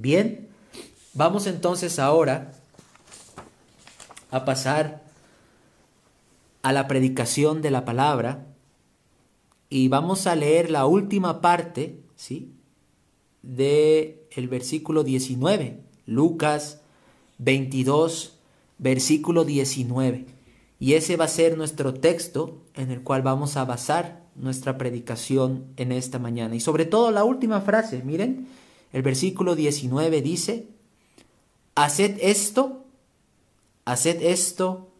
Bien, vamos entonces ahora a pasar a la predicación de la palabra y vamos a leer la última parte, ¿sí? De el versículo 19, Lucas 22, versículo 19. Y ese va a ser nuestro texto en el cual vamos a basar nuestra predicación en esta mañana. Y sobre todo la última frase, miren, el versículo 19 dice, haced esto, haced esto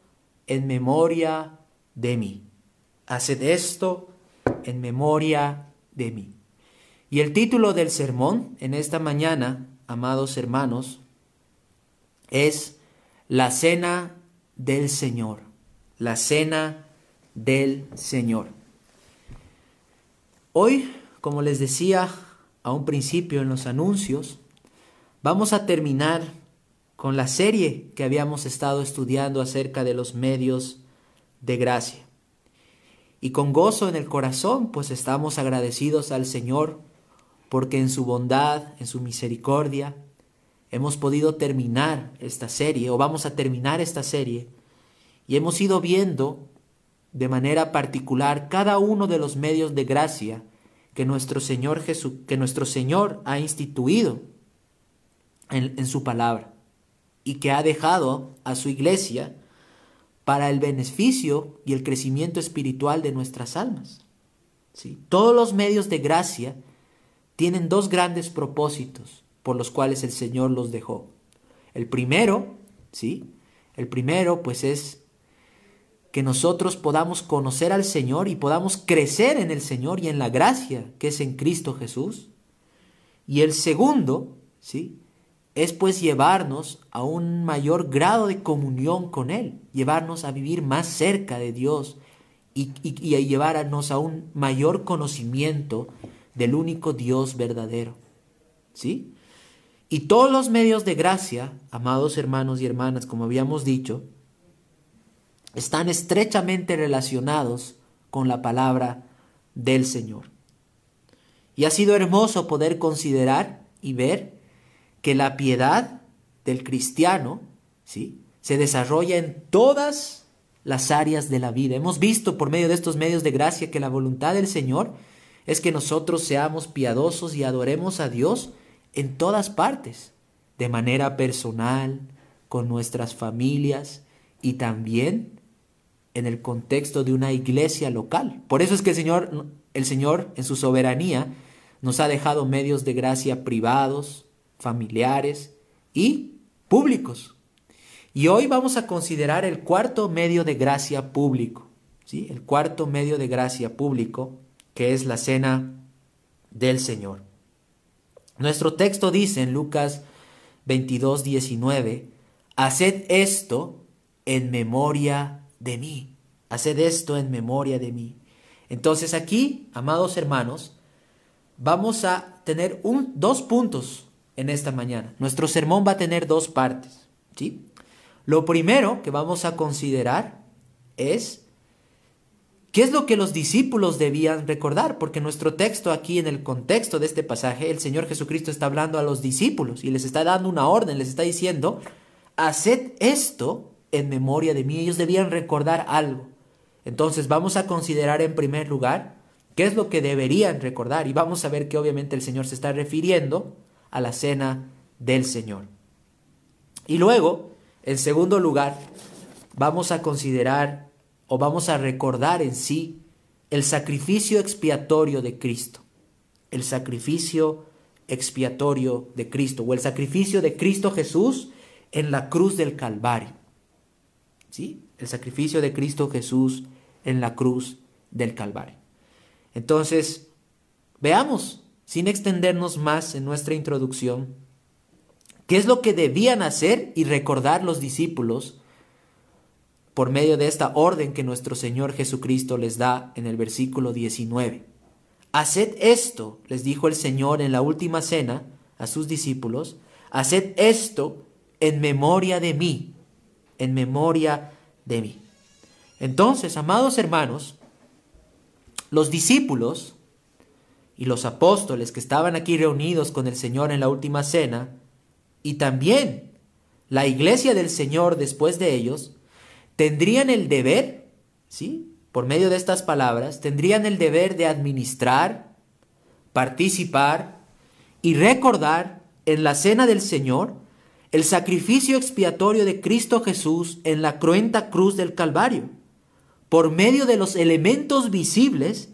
en memoria de mí. Haced esto en memoria de mí. Y el título del sermón en esta mañana, amados hermanos, es la cena del Señor. La cena del Señor. Hoy, como les decía a un principio en los anuncios, vamos a terminar con la serie que habíamos estado estudiando acerca de los medios de gracia. Y con gozo en el corazón, pues estamos agradecidos al Señor porque en su bondad, en su misericordia, hemos podido terminar esta serie o vamos a terminar esta serie y hemos ido viendo de manera particular cada uno de los medios de gracia que nuestro Señor Jesús, que nuestro Señor ha instituido en, en su palabra y que ha dejado a su iglesia para el beneficio y el crecimiento espiritual de nuestras almas. ¿sí? Todos los medios de gracia tienen dos grandes propósitos por los cuales el Señor los dejó. El primero, ¿sí? El primero pues es que nosotros podamos conocer al Señor y podamos crecer en el Señor y en la gracia que es en Cristo Jesús. Y el segundo, ¿sí? Es pues llevarnos a un mayor grado de comunión con Él, llevarnos a vivir más cerca de Dios y, y, y llevarnos a un mayor conocimiento del único Dios verdadero. ¿Sí? Y todos los medios de gracia, amados hermanos y hermanas, como habíamos dicho, están estrechamente relacionados con la palabra del Señor. Y ha sido hermoso poder considerar y ver que la piedad del cristiano, ¿sí? se desarrolla en todas las áreas de la vida. Hemos visto por medio de estos medios de gracia que la voluntad del Señor es que nosotros seamos piadosos y adoremos a Dios en todas partes, de manera personal, con nuestras familias y también en el contexto de una iglesia local. Por eso es que el Señor, el Señor en su soberanía nos ha dejado medios de gracia privados, familiares y públicos. Y hoy vamos a considerar el cuarto medio de gracia público, ¿sí? El cuarto medio de gracia público, que es la cena del Señor. Nuestro texto dice en Lucas 22, 19, haced esto en memoria de mí. Haced esto en memoria de mí. Entonces aquí, amados hermanos, vamos a tener un, dos puntos en esta mañana. Nuestro sermón va a tener dos partes. ¿sí? Lo primero que vamos a considerar es qué es lo que los discípulos debían recordar, porque nuestro texto aquí en el contexto de este pasaje, el Señor Jesucristo está hablando a los discípulos y les está dando una orden, les está diciendo, haced esto en memoria de mí. Ellos debían recordar algo. Entonces vamos a considerar en primer lugar qué es lo que deberían recordar y vamos a ver que obviamente el Señor se está refiriendo a la cena del Señor. Y luego, en segundo lugar, vamos a considerar o vamos a recordar en sí el sacrificio expiatorio de Cristo. El sacrificio expiatorio de Cristo o el sacrificio de Cristo Jesús en la cruz del Calvario. ¿Sí? El sacrificio de Cristo Jesús en la cruz del Calvario. Entonces, veamos sin extendernos más en nuestra introducción, qué es lo que debían hacer y recordar los discípulos por medio de esta orden que nuestro Señor Jesucristo les da en el versículo 19. Haced esto, les dijo el Señor en la última cena a sus discípulos, haced esto en memoria de mí, en memoria de mí. Entonces, amados hermanos, los discípulos y los apóstoles que estaban aquí reunidos con el Señor en la última cena, y también la iglesia del Señor después de ellos tendrían el deber, ¿sí? Por medio de estas palabras, tendrían el deber de administrar, participar y recordar en la cena del Señor el sacrificio expiatorio de Cristo Jesús en la cruenta cruz del Calvario, por medio de los elementos visibles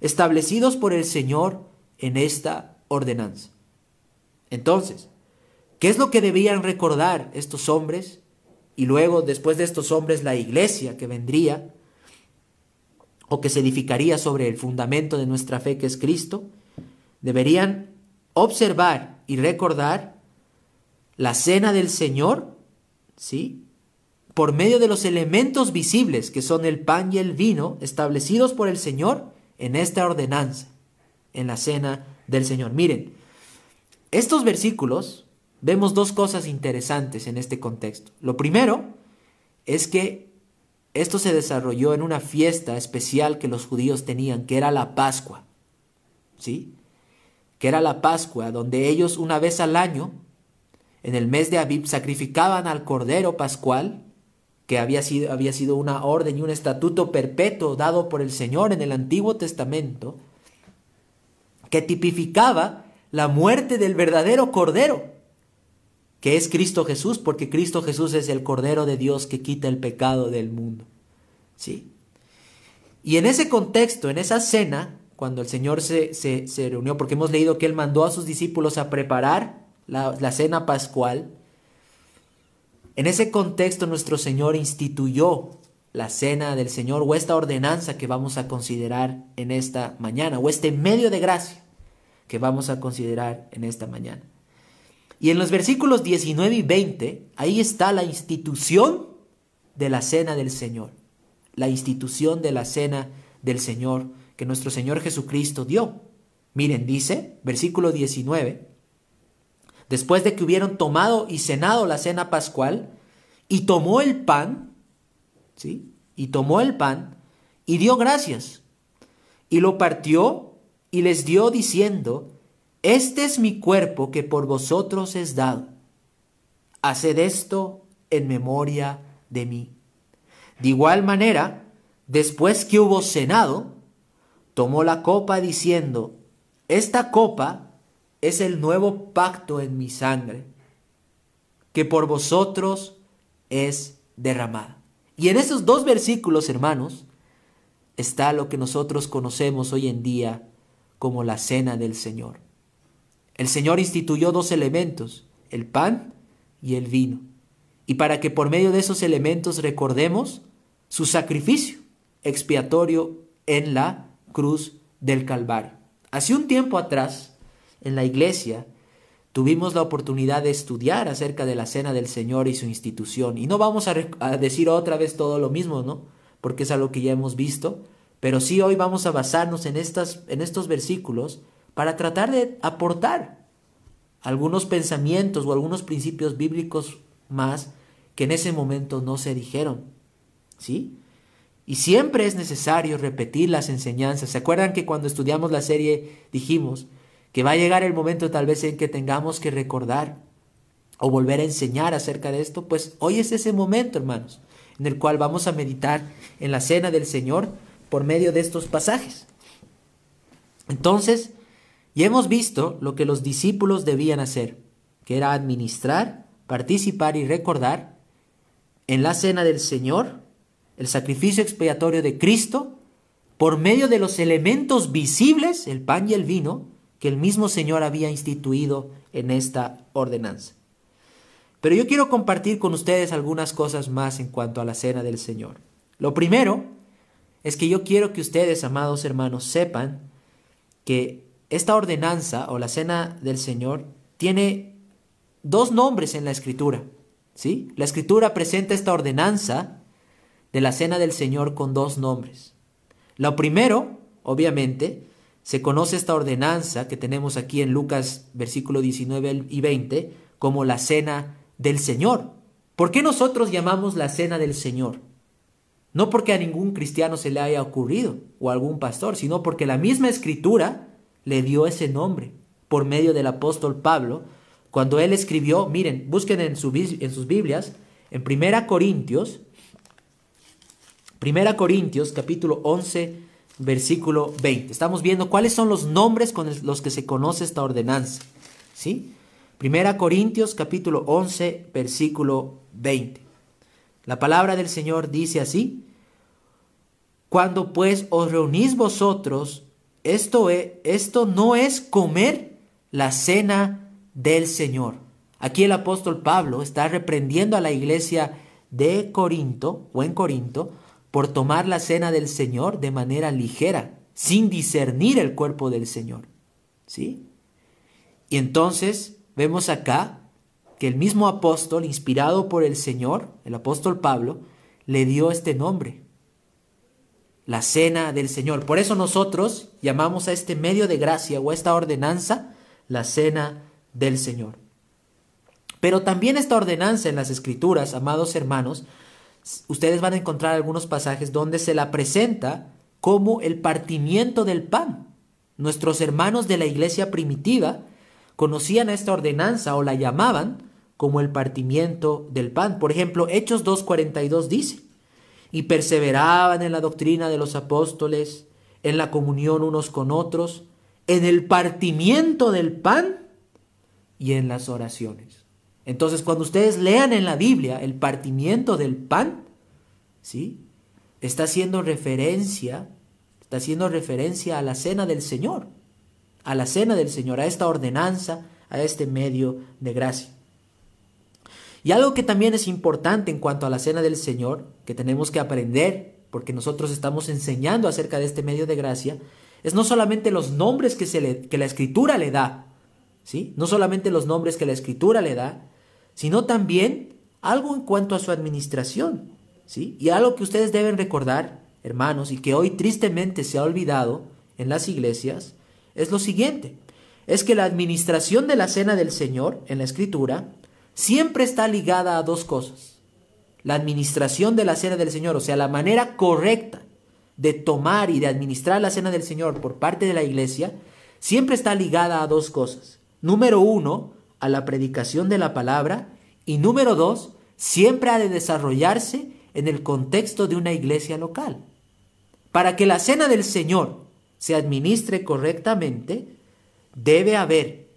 establecidos por el Señor en esta ordenanza. Entonces, ¿qué es lo que debían recordar estos hombres? Y luego, después de estos hombres, la iglesia que vendría o que se edificaría sobre el fundamento de nuestra fe que es Cristo, deberían observar y recordar la cena del Señor, ¿sí? Por medio de los elementos visibles que son el pan y el vino establecidos por el Señor en esta ordenanza, en la cena del Señor. Miren, estos versículos vemos dos cosas interesantes en este contexto. Lo primero es que esto se desarrolló en una fiesta especial que los judíos tenían, que era la Pascua. ¿Sí? Que era la Pascua, donde ellos una vez al año en el mes de Abib sacrificaban al Cordero Pascual, que había sido, había sido una orden y un estatuto perpetuo dado por el Señor en el Antiguo Testamento, que tipificaba la muerte del verdadero Cordero, que es Cristo Jesús, porque Cristo Jesús es el Cordero de Dios que quita el pecado del mundo. ¿Sí? Y en ese contexto, en esa cena, cuando el Señor se, se, se reunió, porque hemos leído que Él mandó a sus discípulos a preparar la, cena pascual, en ese contexto nuestro Señor instituyó la cena del Señor o esta ordenanza que vamos a considerar en esta mañana o este medio de gracia que vamos a considerar en esta mañana. Y en los versículos 19 y 20, ahí está la institución de la cena del Señor, la institución de la cena del Señor que nuestro Señor Jesucristo dio. Miren, dice, versículo 19, después de que hubieron tomado y cenado la cena pascual, y tomó el pan, ¿sí? Y tomó el pan y dio gracias, y lo partió y les dio diciendo, Este es mi cuerpo que por vosotros es dado. Haced esto en memoria de mí. De igual manera, después que hubo cenado, tomó la copa diciendo, Esta copa es el nuevo pacto en mi sangre, que por vosotros es derramada. Y en esos dos versículos, hermanos, está lo que nosotros conocemos hoy en día como la cena del Señor. El Señor instituyó dos elementos, el pan y el vino, y para que por medio de esos elementos recordemos su sacrificio expiatorio en la cruz del Calvario. Hace un tiempo atrás, en la iglesia, tuvimos la oportunidad de estudiar acerca de la cena del Señor y su institución. Y no vamos a, decir otra vez todo lo mismo, ¿no? Porque es algo que ya hemos visto. Pero sí hoy vamos a basarnos en, estas, en estos versículos para tratar de aportar algunos pensamientos o algunos principios bíblicos más que en ese momento no se dijeron. ¿Sí? Y siempre es necesario repetir las enseñanzas. ¿Se acuerdan que cuando estudiamos la serie dijimos que va a llegar el momento tal vez en que tengamos que recordar o volver a enseñar acerca de esto, pues hoy es ese momento, hermanos, en el cual vamos a meditar en la cena del Señor por medio de estos pasajes. Entonces, ya hemos visto lo que los discípulos debían hacer, que era administrar, participar y recordar en la cena del Señor el sacrificio expiatorio de Cristo por medio de los elementos visibles, el pan y el vino, que el mismo Señor había instituido en esta ordenanza. Pero yo quiero compartir con ustedes algunas cosas más en cuanto a la cena del Señor. Lo primero es que yo quiero que ustedes, amados hermanos, sepan que esta ordenanza o la cena del Señor tiene dos nombres en la escritura. ¿sí? La escritura presenta esta ordenanza de la cena del Señor con dos nombres. Lo primero, obviamente, se conoce esta ordenanza que tenemos aquí en Lucas versículo 19 y 20 como la cena del Señor. ¿Por qué nosotros llamamos la cena del Señor? No porque a ningún cristiano se le haya ocurrido o a algún pastor, sino porque la misma escritura le dio ese nombre por medio del apóstol Pablo, cuando él escribió, miren, busquen en, en sus Biblias, en Primera Corintios, Primera Corintios capítulo 11, versículo 20. Estamos viendo cuáles son los nombres con los que se conoce esta ordenanza. ¿Sí? Primera Corintios capítulo 11, versículo 20. La palabra del Señor dice así: Cuando pues os reunís vosotros, esto, es, esto no es comer la cena del Señor. Aquí el apóstol Pablo está reprendiendo a la iglesia de Corinto o en Corinto por tomar la cena del Señor de manera ligera, sin discernir el cuerpo del Señor. ¿Sí? Y entonces vemos acá que el mismo apóstol, inspirado por el Señor, el apóstol Pablo, le dio este nombre, la cena del Señor. Por eso nosotros llamamos a este medio de gracia o a esta ordenanza la cena del Señor. Pero también esta ordenanza en las escrituras, amados hermanos, ustedes van a encontrar algunos pasajes donde se la presenta como el partimiento del pan. Nuestros hermanos de la iglesia primitiva conocían esta ordenanza o la llamaban como el partimiento del pan. Por ejemplo, Hechos 2.42 dice, y perseveraban en la doctrina de los apóstoles, en la comunión unos con otros, en el partimiento del pan y en las oraciones. Entonces, cuando ustedes lean en la Biblia el partimiento del pan, ¿sí? Está haciendo referencia, está haciendo referencia a la cena del Señor, a la cena del Señor, a esta ordenanza, a este medio de gracia. Y algo que también es importante en cuanto a la cena del Señor, que tenemos que aprender, porque nosotros estamos enseñando acerca de este medio de gracia, es no solamente los nombres que, se le, que la Escritura le da, ¿sí? No solamente los nombres que la Escritura le da, sino también algo en cuanto a su administración. ¿sí? Y algo que ustedes deben recordar, hermanos, y que hoy tristemente se ha olvidado en las iglesias, es lo siguiente. Es que la administración de la cena del Señor en la Escritura siempre está ligada a dos cosas. La administración de la cena del Señor, o sea, la manera correcta de tomar y de administrar la cena del Señor por parte de la iglesia, siempre está ligada a dos cosas. Número uno, a la predicación de la palabra y número dos, siempre ha de desarrollarse en el contexto de una iglesia local. Para que la cena del Señor se administre correctamente, debe haber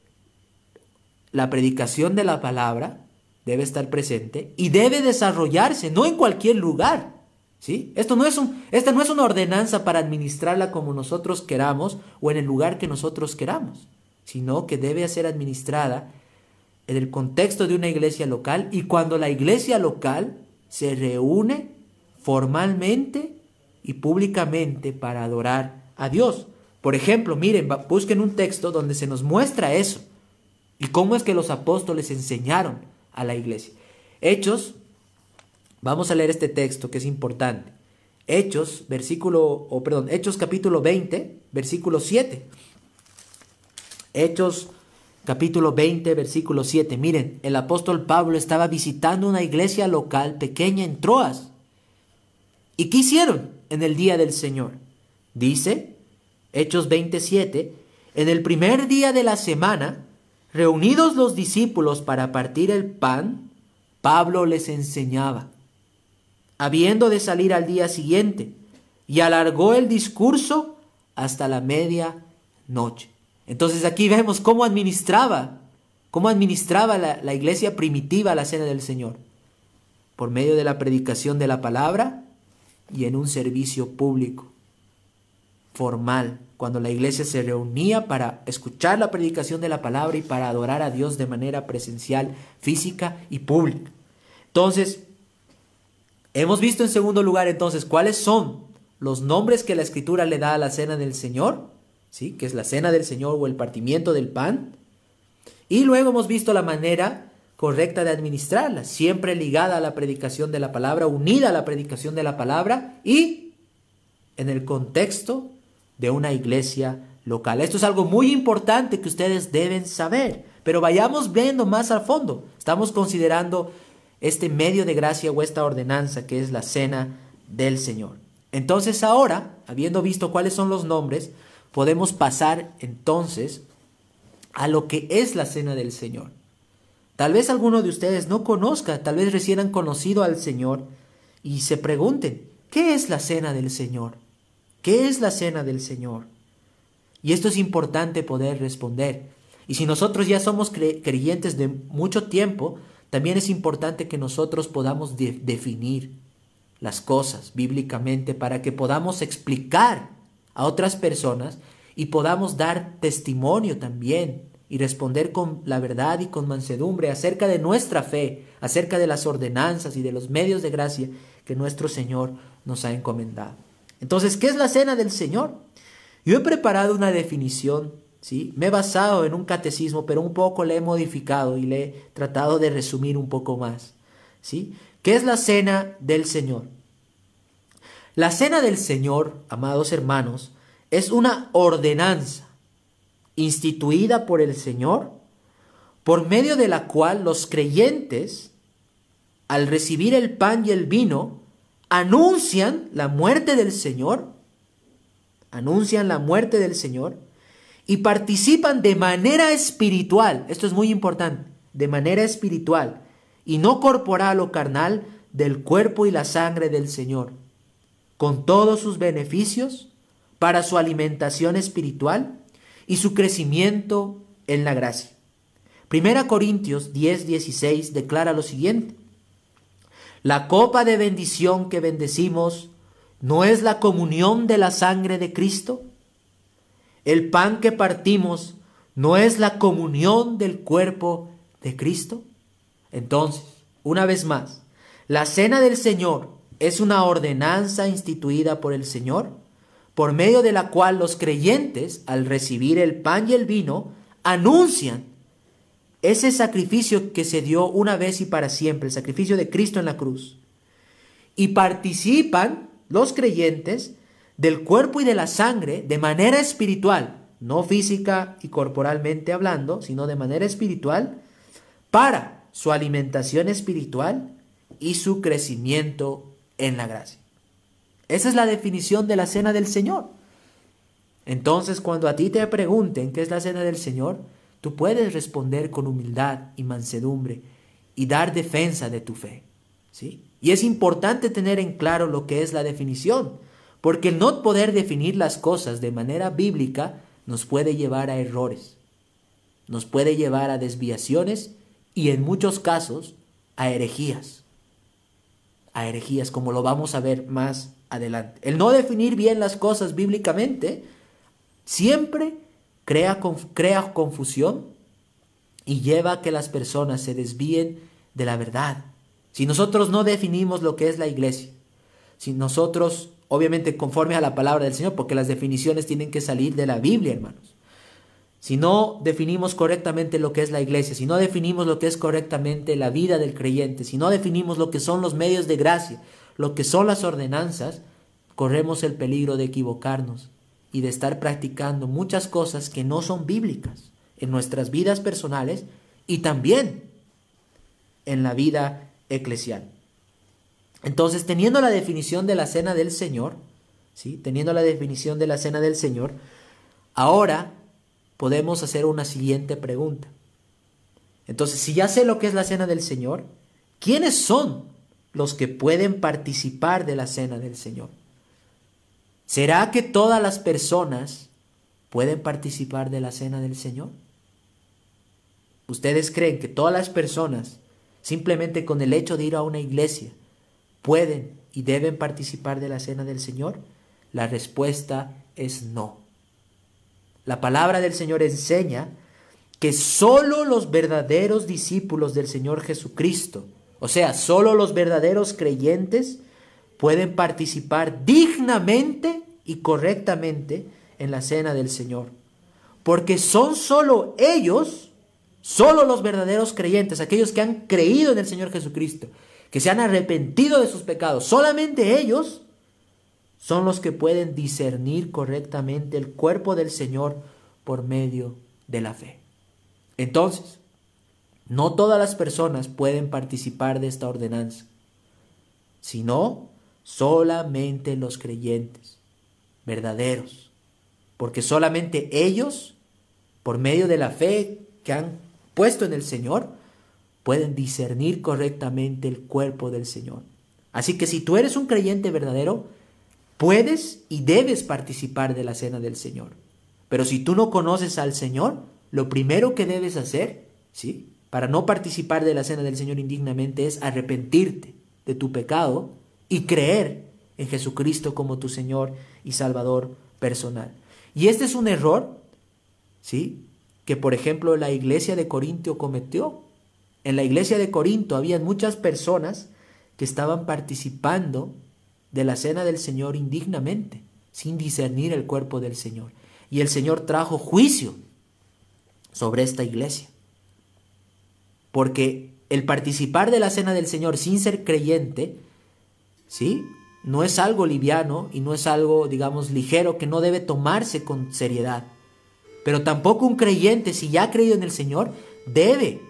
la predicación de la palabra, debe estar presente y debe desarrollarse, no en cualquier lugar. ¿Sí? Esto no es un, esta no es una ordenanza para administrarla como nosotros queramos o en el lugar que nosotros queramos, sino que debe ser administrada en el contexto de una iglesia local y cuando la iglesia local se reúne formalmente y públicamente para adorar a Dios. Por ejemplo, miren, busquen un texto donde se nos muestra eso y cómo es que los apóstoles enseñaron a la iglesia. Hechos, vamos a leer este texto que es importante. Hechos, versículo, o perdón, Hechos capítulo 20, versículo 7. Hechos capítulo 20, versículo 7. Miren, el apóstol Pablo estaba visitando una iglesia local pequeña en Troas. ¿Y qué hicieron en el día del Señor? Dice, Hechos 27, en el primer día de la semana, reunidos los discípulos para partir el pan, Pablo les enseñaba, habiendo de salir al día siguiente, y alargó el discurso hasta la media noche. Entonces aquí vemos cómo administraba, cómo administraba la, iglesia primitiva la cena del Señor, por medio de la predicación de la palabra y en un servicio público, formal, cuando la iglesia se reunía para escuchar la predicación de la palabra y para adorar a Dios de manera presencial, física y pública. Entonces, hemos visto en segundo lugar entonces cuáles son los nombres que la escritura le da a la cena del Señor ¿sí? que es la cena del Señor o el partimiento del pan. Y luego hemos visto la manera correcta de administrarla, siempre ligada a la predicación de la palabra, unida a la predicación de la palabra y en el contexto de una iglesia local. Esto es algo muy importante que ustedes deben saber, pero vayamos viendo más al fondo. Estamos considerando este medio de gracia o esta ordenanza que es la cena del Señor. Entonces ahora, habiendo visto cuáles son los nombres, podemos pasar entonces a lo que es la cena del Señor. Tal vez alguno de ustedes no conozca, tal vez recién han conocido al Señor y se pregunten, ¿qué es la cena del Señor? ¿Qué es la cena del Señor? Y esto es importante poder responder. Y si nosotros ya somos creyentes de mucho tiempo, también es importante que nosotros podamos definir las cosas bíblicamente para que podamos explicar a otras personas y podamos dar testimonio también y responder con la verdad y con mansedumbre acerca de nuestra fe, acerca de las ordenanzas y de los medios de gracia que nuestro Señor nos ha encomendado. Entonces, ¿qué es la cena del Señor? Yo he preparado una definición, ¿sí? Me he basado en un catecismo, pero un poco le he modificado y le he tratado de resumir un poco más, ¿sí? ¿Qué es la cena del Señor? La cena del Señor, amados hermanos, es una ordenanza instituida por el Señor, por medio de la cual los creyentes, al recibir el pan y el vino, anuncian la muerte del Señor, anuncian la muerte del Señor y participan de manera espiritual, esto es muy importante, de manera espiritual y no corporal o carnal del cuerpo y la sangre del Señor, con todos sus beneficios para su alimentación espiritual y su crecimiento en la gracia. Primera Corintios 10, 16 declara lo siguiente. La copa de bendición que bendecimos no es la comunión de la sangre de Cristo. El pan que partimos no es la comunión del cuerpo de Cristo. Entonces, una vez más, la cena del Señor es una ordenanza instituida por el Señor por medio de la cual los creyentes, al recibir el pan y el vino, anuncian ese sacrificio que se dio una vez y para siempre, el sacrificio de Cristo en la cruz. Y participan los creyentes del cuerpo y de la sangre de manera espiritual, no física y corporalmente hablando, sino de manera espiritual, para su alimentación espiritual y su crecimiento en la gracia. Esa es la definición de la cena del Señor. Entonces, cuando a ti te pregunten qué es la cena del Señor, tú puedes responder con humildad y mansedumbre y dar defensa de tu fe. ¿sí? Y es importante tener en claro lo que es la definición, porque el no poder definir las cosas de manera bíblica nos puede llevar a errores, nos puede llevar a desviaciones y en muchos casos a herejías. A herejías, como lo vamos a ver más adelante. El no definir bien las cosas bíblicamente siempre crea, crea confusión y lleva a que las personas se desvíen de la verdad. Si nosotros no definimos lo que es la iglesia, si nosotros, obviamente conforme a la palabra del Señor, porque las definiciones tienen que salir de la Biblia, hermanos. Si no definimos correctamente lo que es la iglesia, si no definimos lo que es correctamente la vida del creyente, si no definimos lo que son los medios de gracia, lo que son las ordenanzas, corremos el peligro de equivocarnos y de estar practicando muchas cosas que no son bíblicas en nuestras vidas personales y también en la vida eclesial. Entonces, teniendo la definición de la cena del Señor, ¿sí? teniendo la definición de la cena del Señor, ahora podemos hacer una siguiente pregunta. Entonces, si ya sé lo que es la cena del Señor, ¿quiénes son los que pueden participar de la cena del Señor. ¿Será que todas las personas pueden participar de la cena del Señor? ¿Ustedes creen que todas las personas, simplemente con el hecho de ir a una iglesia, pueden y deben participar de la cena del Señor? La respuesta es no. La palabra del Señor enseña que solo los verdaderos discípulos del Señor Jesucristo, o sea, solo los verdaderos creyentes pueden participar dignamente y correctamente en la cena del Señor. Porque son solo ellos, solo los verdaderos creyentes, aquellos que han creído en el Señor Jesucristo, que se han arrepentido de sus pecados, solamente ellos son los que pueden discernir correctamente el cuerpo del Señor por medio de la fe. Entonces, no todas las personas pueden participar de esta ordenanza, sino solamente los creyentes verdaderos, porque solamente ellos, por medio de la fe que han puesto en el Señor, pueden discernir correctamente el cuerpo del Señor. Así que si tú eres un creyente verdadero, puedes y debes participar de la cena del Señor. Pero si tú no conoces al Señor, lo primero que debes hacer, ¿sí? Para no participar de la cena del Señor indignamente es arrepentirte de tu pecado y creer en Jesucristo como tu Señor y Salvador personal. Y este es un error, ¿sí? Que por ejemplo la iglesia de Corinto cometió. En la iglesia de Corinto había muchas personas que estaban participando de la cena del Señor indignamente, sin discernir el cuerpo del Señor. Y el Señor trajo juicio sobre esta iglesia. Porque el participar de la cena del Señor sin ser creyente, ¿sí? No es algo liviano y no es algo, digamos, ligero que no debe tomarse con seriedad. Pero tampoco un creyente, si ya ha creído en el Señor, debe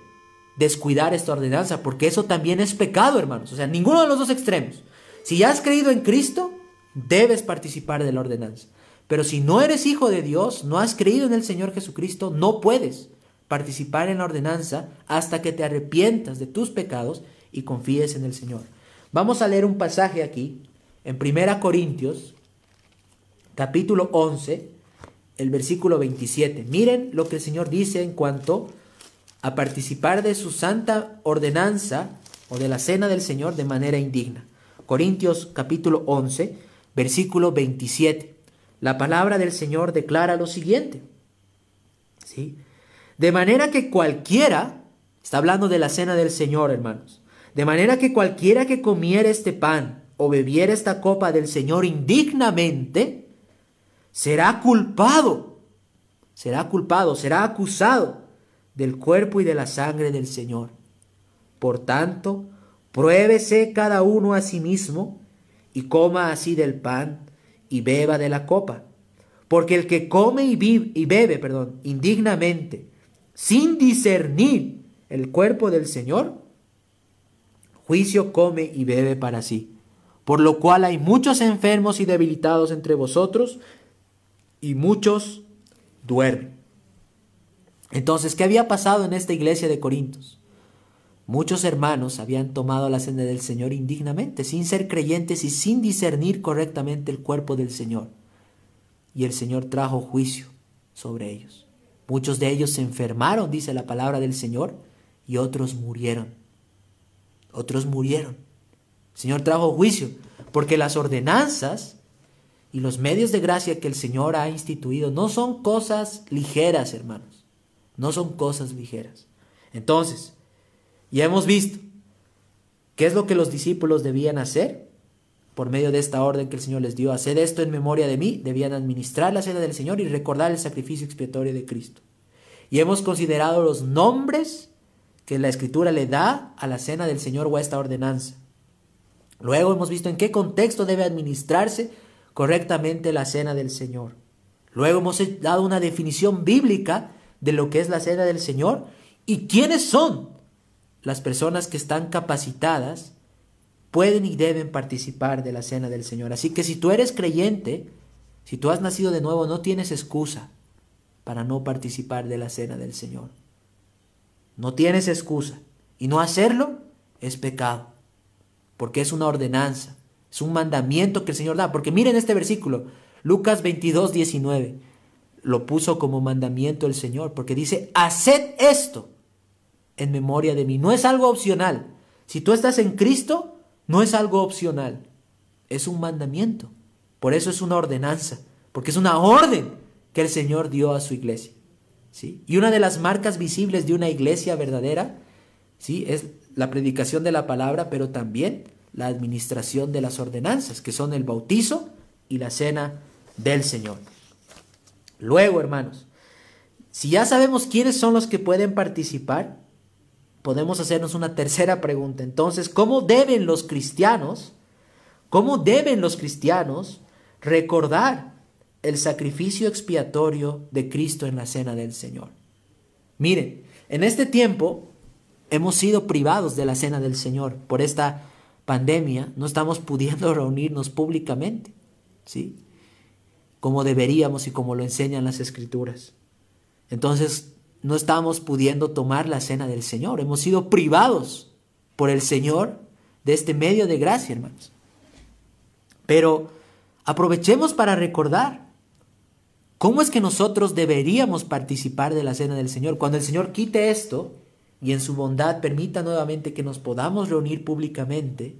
descuidar esta ordenanza, porque eso también es pecado, hermanos. O sea, ninguno de los dos extremos. Si ya has creído en Cristo, debes participar de la ordenanza. Pero si no eres hijo de Dios, no has creído en el Señor Jesucristo, no puedes participar en la ordenanza hasta que te arrepientas de tus pecados y confíes en el Señor. Vamos a leer un pasaje aquí en 1 Corintios, capítulo 11, el versículo 27. Miren lo que el Señor dice en cuanto a participar de su santa ordenanza o de la cena del Señor de manera indigna. Corintios capítulo 11, versículo 27. La palabra del Señor declara lo siguiente. ¿Sí? De manera que cualquiera, está hablando de la cena del Señor, hermanos, de manera que cualquiera que comiera este pan o bebiera esta copa del Señor indignamente, será culpado, será culpado, será acusado del cuerpo y de la sangre del Señor. Por tanto, pruébese cada uno a sí mismo y coma así del pan y beba de la copa. Porque el que come y, y bebe, perdón, indignamente, sin discernir el cuerpo del Señor, juicio come y bebe para sí por lo cual hay muchos enfermos y debilitados entre vosotros, y muchos duermen. Entonces, ¿qué había pasado en esta iglesia de Corintios? Muchos hermanos habían tomado la cena del Señor indignamente, sin ser creyentes y sin discernir correctamente el cuerpo del Señor. Y el Señor trajo juicio sobre ellos. Muchos de ellos se enfermaron, dice la palabra del Señor, y otros murieron. Otros murieron. Señor trajo juicio, porque las ordenanzas y los medios de gracia que el Señor ha instituido no son cosas ligeras, hermanos. No son cosas ligeras. Entonces, ya hemos visto qué es lo que los discípulos debían hacer por medio de esta orden que el Señor les dio. Hacer esto en memoria de mí, debían administrar la cena del Señor y recordar el sacrificio expiatorio de Cristo. Y hemos considerado los nombres que la Escritura le da a la cena del Señor o a esta ordenanza. Luego hemos visto en qué contexto debe administrarse correctamente la cena del Señor. Luego hemos dado una definición bíblica de lo que es la cena del Señor y quiénes son las personas que están capacitadas, pueden y deben participar de la cena del Señor. Así que si tú eres creyente, si tú has nacido de nuevo, no tienes excusa para no participar de la cena del Señor. No tienes excusa. Y no hacerlo es pecado porque es una ordenanza, es un mandamiento que el Señor da. Porque miren este versículo, Lucas 22, 19, lo puso como mandamiento el Señor, porque dice, haced esto en memoria de mí. No es algo opcional. Si tú estás en Cristo, no es algo opcional, es un mandamiento. Por eso es una ordenanza, porque es una orden que el Señor dio a su iglesia. ¿sí? Y una de las marcas visibles de una iglesia verdadera ¿sí? es la predicación de la palabra, pero también la administración de las ordenanzas, que son el bautizo y la cena del Señor. Luego, hermanos, si ya sabemos quiénes son los que pueden participar, podemos hacernos una tercera pregunta. Entonces, ¿cómo deben los cristianos, cómo deben los cristianos recordar el sacrificio expiatorio de Cristo en la cena del Señor? Miren, en este tiempo hemos sido privados de la cena del Señor por esta pandemia, no estamos pudiendo reunirnos públicamente, ¿sí? Como deberíamos y como lo enseñan las escrituras. Entonces, no estamos pudiendo tomar la cena del Señor. Hemos sido privados por el Señor de este medio de gracia, hermanos. Pero aprovechemos para recordar cómo es que nosotros deberíamos participar de la cena del Señor. Cuando el Señor quite esto y en su bondad permita nuevamente que nos podamos reunir públicamente,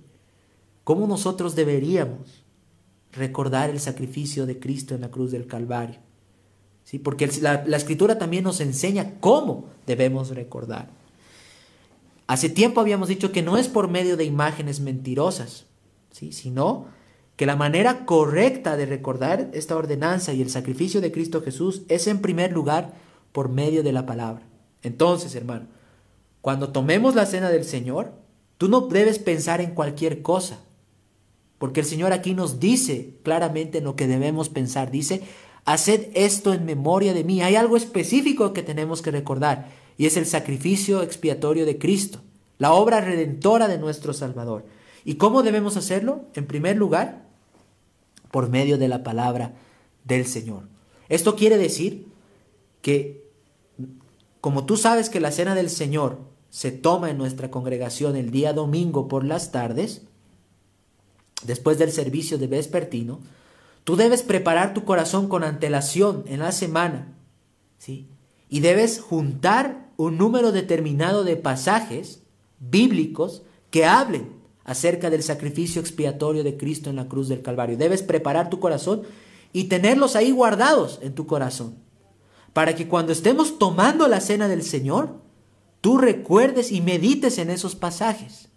¿cómo nosotros deberíamos recordar el sacrificio de Cristo en la cruz del Calvario? ¿Sí? Porque la, escritura también nos enseña cómo debemos recordar. Hace tiempo habíamos dicho que no es por medio de imágenes mentirosas, ¿sí? sino que la manera correcta de recordar esta ordenanza y el sacrificio de Cristo Jesús es en primer lugar por medio de la palabra. Entonces, hermano, cuando tomemos la cena del Señor, tú no debes pensar en cualquier cosa, porque el Señor aquí nos dice claramente en lo que debemos pensar. Dice, haced esto en memoria de mí. Hay algo específico que tenemos que recordar, y es el sacrificio expiatorio de Cristo, la obra redentora de nuestro Salvador. ¿Y cómo debemos hacerlo? En primer lugar, por medio de la palabra del Señor. Esto quiere decir que, como tú sabes que la cena del Señor se toma en nuestra congregación el día domingo por las tardes, después del servicio de vespertino, tú debes preparar tu corazón con antelación en la semana, ¿sí? Y debes juntar un número determinado de pasajes bíblicos que hablen acerca del sacrificio expiatorio de Cristo en la cruz del Calvario. Debes preparar tu corazón y tenerlos ahí guardados en tu corazón, para que cuando estemos tomando la cena del Señor, tú recuerdes y medites en esos pasajes.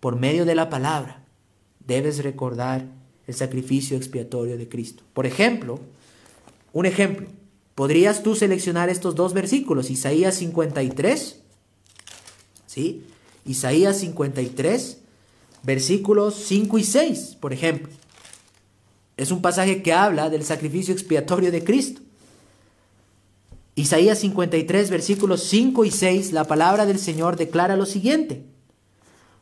Por medio de la palabra, debes recordar el sacrificio expiatorio de Cristo. Por ejemplo, un ejemplo, podrías tú seleccionar estos dos versículos, Isaías 53, ¿sí? Isaías 53, versículos 5 y 6, por ejemplo. Es un pasaje que habla del sacrificio expiatorio de Cristo. Isaías 53, versículos 5 y 6, la palabra del Señor declara lo siguiente.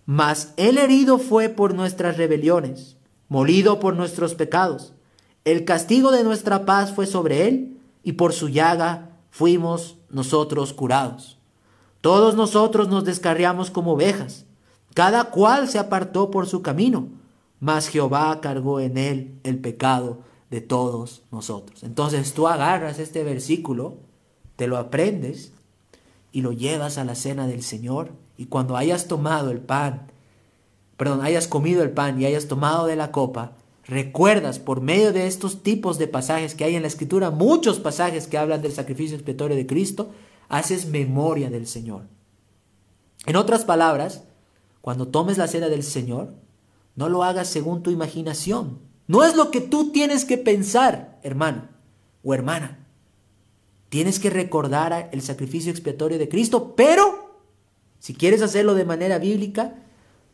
Mas el herido fue por nuestras rebeliones, molido por nuestros pecados. El castigo de nuestra paz fue sobre él, y por su llaga fuimos nosotros curados. Todos nosotros nos descarriamos como ovejas, cada cual se apartó por su camino, mas Jehová cargó en él el pecado de todos nosotros. Entonces tú agarras este versículo, te lo aprendes y lo llevas a la cena del Señor y cuando hayas tomado el pan, perdón, hayas comido el pan y hayas tomado de la copa, recuerdas por medio de estos tipos de pasajes que hay en la escritura, muchos pasajes que hablan del sacrificio expiatorio de Cristo, haces memoria del Señor. En otras palabras, cuando tomes la cena del Señor, no lo hagas según tu imaginación. No es lo que tú tienes que pensar, hermano o hermana. Tienes que recordar el sacrificio expiatorio de Cristo, pero si quieres hacerlo de manera bíblica,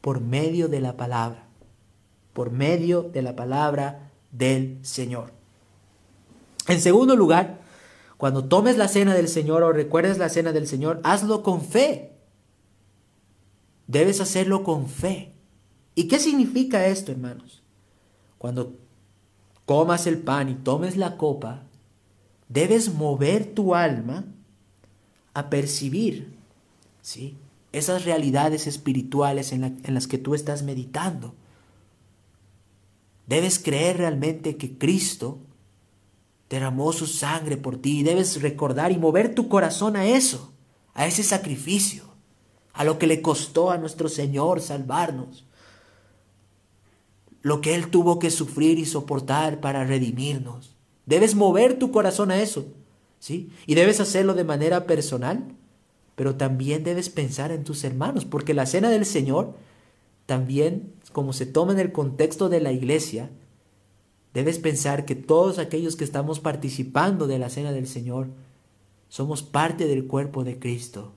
por medio de la palabra, por medio de la palabra del Señor. En segundo lugar, cuando tomes la cena del Señor o recuerdes la cena del Señor, hazlo con fe. Debes hacerlo con fe. ¿Y qué significa esto, hermanos? Cuando comas el pan y tomes la copa, debes mover tu alma a percibir ¿sí? Esas realidades espirituales en, las que tú estás meditando. Debes creer realmente que Cristo derramó su sangre por ti y debes recordar y mover tu corazón a eso, a ese sacrificio, a lo que le costó a nuestro Señor salvarnos, lo que Él tuvo que sufrir y soportar para redimirnos. Debes mover tu corazón a eso, ¿sí? Y debes hacerlo de manera personal, pero también debes pensar en tus hermanos, porque la cena del Señor también, como se toma en el contexto de la iglesia, Debes pensar que todos aquellos que estamos participando de la cena del Señor somos parte del cuerpo de Cristo.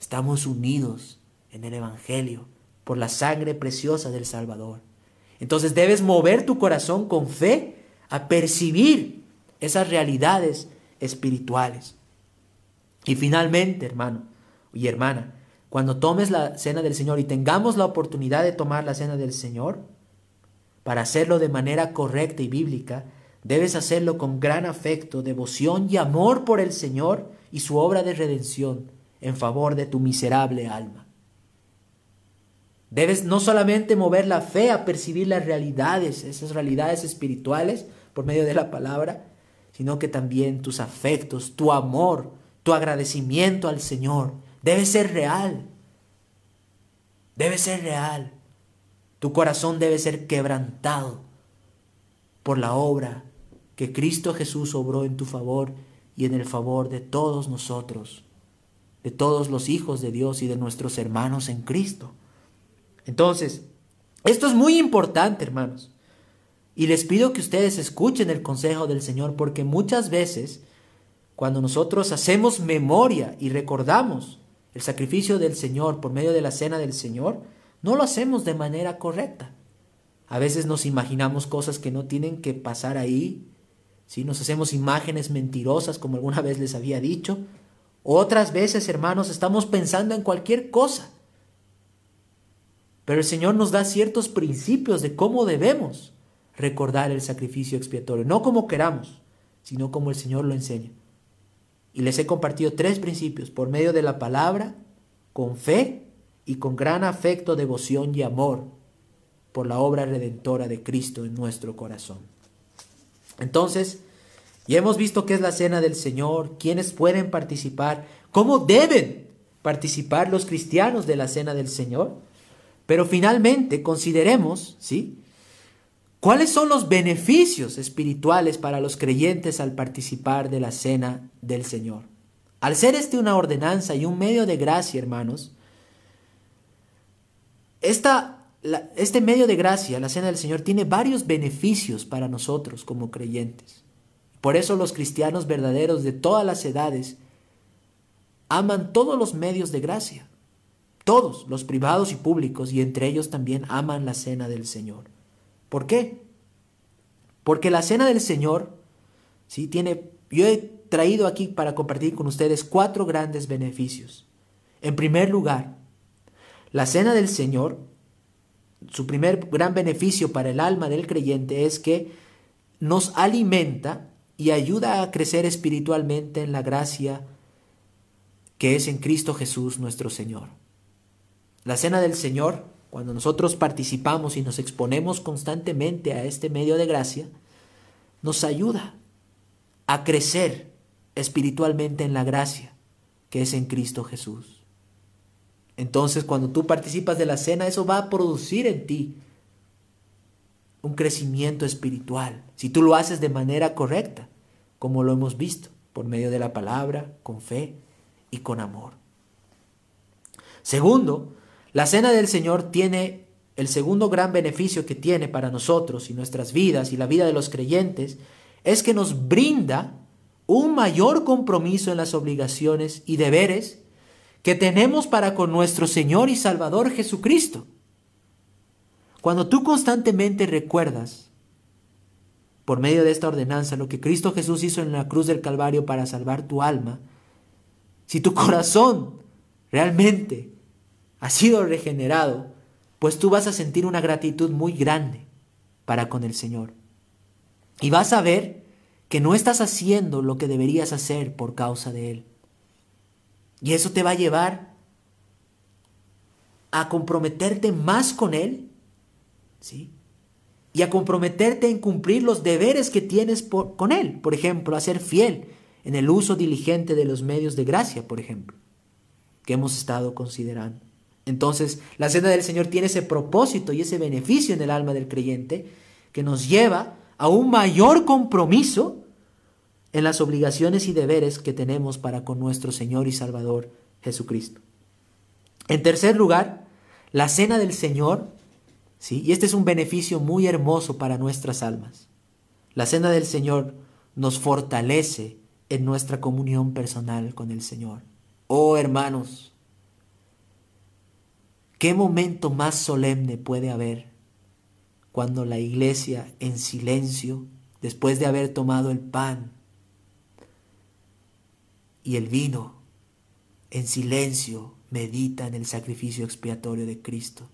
Estamos unidos en el Evangelio por la sangre preciosa del Salvador. Entonces debes mover tu corazón con fe a percibir esas realidades espirituales. Y finalmente, hermano y hermana, cuando tomes la cena del Señor y tengamos la oportunidad de tomar la cena del Señor, para hacerlo de manera correcta y bíblica, debes hacerlo con gran afecto, devoción y amor por el Señor y su obra de redención en favor de tu miserable alma. Debes no solamente mover la fe a percibir las realidades, esas realidades espirituales por medio de la palabra, sino que también tus afectos, tu amor, tu agradecimiento al Señor debe ser real. Debe ser real. Tu corazón debe ser quebrantado por la obra que Cristo Jesús obró en tu favor y en el favor de todos nosotros, de todos los hijos de Dios y de nuestros hermanos en Cristo. Entonces, esto es muy importante, hermanos. Y les pido que ustedes escuchen el consejo del Señor porque muchas veces cuando nosotros hacemos memoria y recordamos el sacrificio del Señor por medio de la cena del Señor, no lo hacemos de manera correcta. A veces nos imaginamos cosas que no tienen que pasar ahí, ¿sí? nos hacemos imágenes mentirosas como alguna vez les había dicho. Otras veces, hermanos, estamos pensando en cualquier cosa. Pero el Señor nos da ciertos principios de cómo debemos recordar el sacrificio expiatorio, no como queramos, sino como el Señor lo enseña. Y les he compartido tres principios por medio de la palabra, con fe y con gran afecto, devoción y amor por la obra redentora de Cristo en nuestro corazón. Entonces, ya hemos visto qué es la cena del Señor, quiénes pueden participar, cómo deben participar los cristianos de la cena del Señor. Pero finalmente consideremos, ¿sí? ¿Cuáles son los beneficios espirituales para los creyentes al participar de la cena del Señor? Al ser este una ordenanza y un medio de gracia, hermanos, esta, este medio de gracia, la cena del Señor, tiene varios beneficios para nosotros como creyentes. Por eso los cristianos verdaderos de todas las edades aman todos los medios de gracia. Todos, los privados y públicos, y entre ellos también aman la cena del Señor. ¿Por qué? Porque la cena del Señor, ¿sí? Tiene, yo he traído aquí para compartir con ustedes cuatro grandes beneficios. En primer lugar, la cena del Señor, su primer gran beneficio para el alma del creyente es que nos alimenta y ayuda a crecer espiritualmente en la gracia que es en Cristo Jesús nuestro Señor. La cena del Señor cuando nosotros participamos y nos exponemos constantemente a este medio de gracia, nos ayuda a crecer espiritualmente en la gracia que es en Cristo Jesús. Entonces, cuando tú participas de la cena, eso va a producir en ti un crecimiento espiritual, si tú lo haces de manera correcta, como lo hemos visto, por medio de la palabra, con fe y con amor. Segundo, la cena del Señor tiene el segundo gran beneficio que tiene para nosotros y nuestras vidas y la vida de los creyentes es que nos brinda un mayor compromiso en las obligaciones y deberes que tenemos para con nuestro Señor y Salvador Jesucristo. Cuando tú constantemente recuerdas, por medio de esta ordenanza, lo que Cristo Jesús hizo en la cruz del Calvario para salvar tu alma, si tu corazón realmente has sido regenerado, pues tú vas a sentir una gratitud muy grande para con el Señor. Y vas a ver que no estás haciendo lo que deberías hacer por causa de Él. Y eso te va a llevar a comprometerte más con Él, ¿sí? Y a comprometerte en cumplir los deberes que tienes con Él. Por ejemplo, a ser fiel en el uso diligente de los medios de gracia, por ejemplo, que hemos estado considerando. Entonces, la cena del Señor tiene ese propósito y ese beneficio en el alma del creyente que nos lleva a un mayor compromiso en las obligaciones y deberes que tenemos para con nuestro Señor y Salvador Jesucristo. En tercer lugar, la cena del Señor, ¿sí? y este es un beneficio muy hermoso para nuestras almas. La cena del Señor nos fortalece en nuestra comunión personal con el Señor. Oh hermanos, ¿Qué momento más solemne puede haber cuando la iglesia en silencio, después de haber tomado el pan y el vino, en silencio medita en el sacrificio expiatorio de Cristo?